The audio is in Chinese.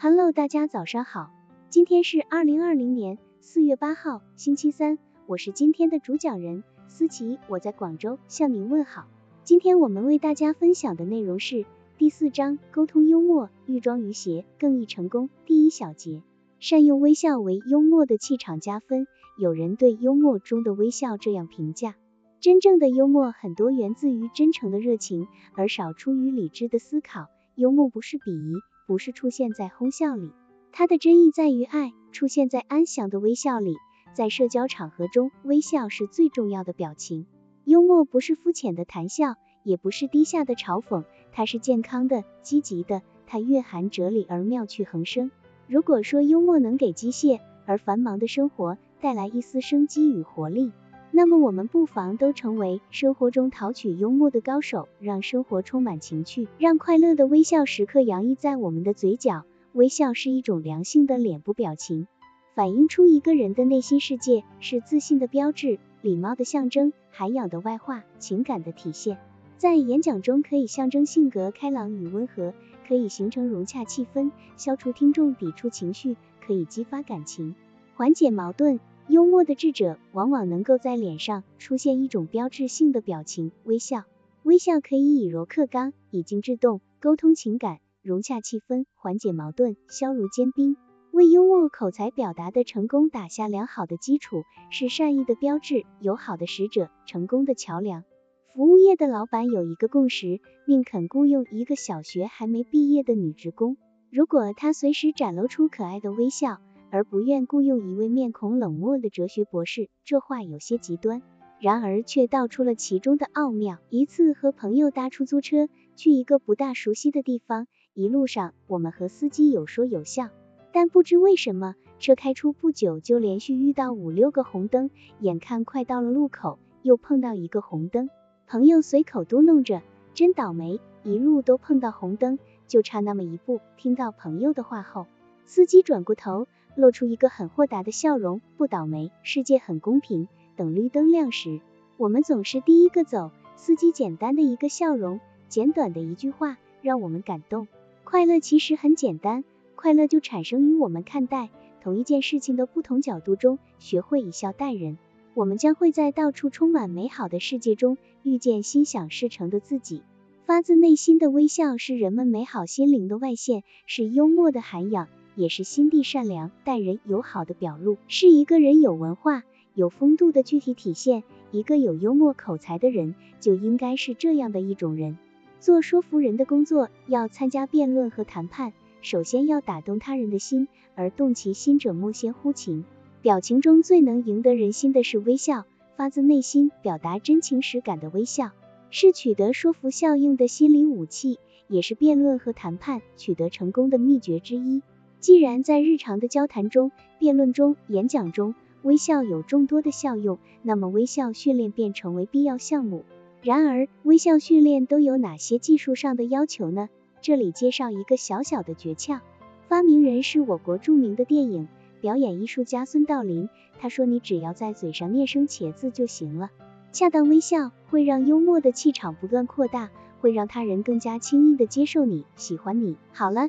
Hello，大家早上好，今天是二零二零年四月八号，星期三，我是今天的主讲人思琪，我在广州向您问好。今天我们为大家分享的内容是第四章沟通幽默，欲装于谐更易成功。第一小节，善用微笑为幽默的气场加分。有人对幽默中的微笑这样评价：真正的幽默很多源自于真诚的热情，而少出于理智的思考。幽默不是鄙夷。不是出现在哄笑里，它的真意在于爱，出现在安详的微笑里。在社交场合中，微笑是最重要的表情。幽默不是肤浅的谈笑，也不是低下的嘲讽，它是健康的、积极的，它蕴含哲理而妙趣横生。如果说幽默能给机械而繁忙的生活带来一丝生机与活力，那么我们不妨都成为生活中淘取幽默的高手，让生活充满情趣，让快乐的微笑时刻洋溢在我们的嘴角。微笑是一种良性的脸部表情，反映出一个人的内心世界，是自信的标志，礼貌的象征，涵养的外化，情感的体现。在演讲中可以象征性格开朗与温和，可以形成融洽气氛，消除听众抵触情绪，可以激发感情，缓解矛盾。幽默的智者往往能够在脸上出现一种标志性的表情——微笑。微笑可以以柔克刚，以静制动，沟通情感，融洽气氛，缓解矛盾，消如坚冰，为幽默口才表达的成功打下良好的基础，是善意的标志，友好的使者，成功的桥梁。服务业的老板有一个共识：宁肯雇佣一个小学还没毕业的女职工，如果她随时展露出可爱的微笑。而不愿雇佣一位面孔冷漠的哲学博士，这话有些极端，然而却道出了其中的奥妙。一次和朋友搭出租车去一个不大熟悉的地方，一路上我们和司机有说有笑，但不知为什么，车开出不久就连续遇到五六个红灯，眼看快到了路口，又碰到一个红灯，朋友随口嘟囔着：“真倒霉，一路都碰到红灯，就差那么一步。”听到朋友的话后，司机转过头。露出一个很豁达的笑容，不倒霉，世界很公平。等绿灯亮时，我们总是第一个走。司机简单的一个笑容，简短的一句话，让我们感动。快乐其实很简单，快乐就产生于我们看待同一件事情的不同角度中，学会以笑待人。我们将会在到处充满美好的世界中，遇见心想事成的自己。发自内心的微笑是人们美好心灵的外现，是幽默的涵养。也是心地善良、待人友好的表露，是一个人有文化、有风度的具体体现。一个有幽默口才的人，就应该是这样的一种人。做说服人的工作，要参加辩论和谈判，首先要打动他人的心，而动其心者莫先乎情。表情中最能赢得人心的是微笑，发自内心表达真情实感的微笑，是取得说服效应的心理武器，也是辩论和谈判取得成功的秘诀之一。既然在日常的交谈中、辩论中、演讲中，微笑有众多的效用，那么微笑训练便成为必要项目。然而，微笑训练都有哪些技术上的要求呢？这里介绍一个小小的诀窍。发明人是我国著名的电影表演艺术家孙道临，他说：“你只要在嘴上念声茄子就行了。”恰当微笑会让幽默的气场不断扩大，会让他人更加轻易的接受你、喜欢你。好了。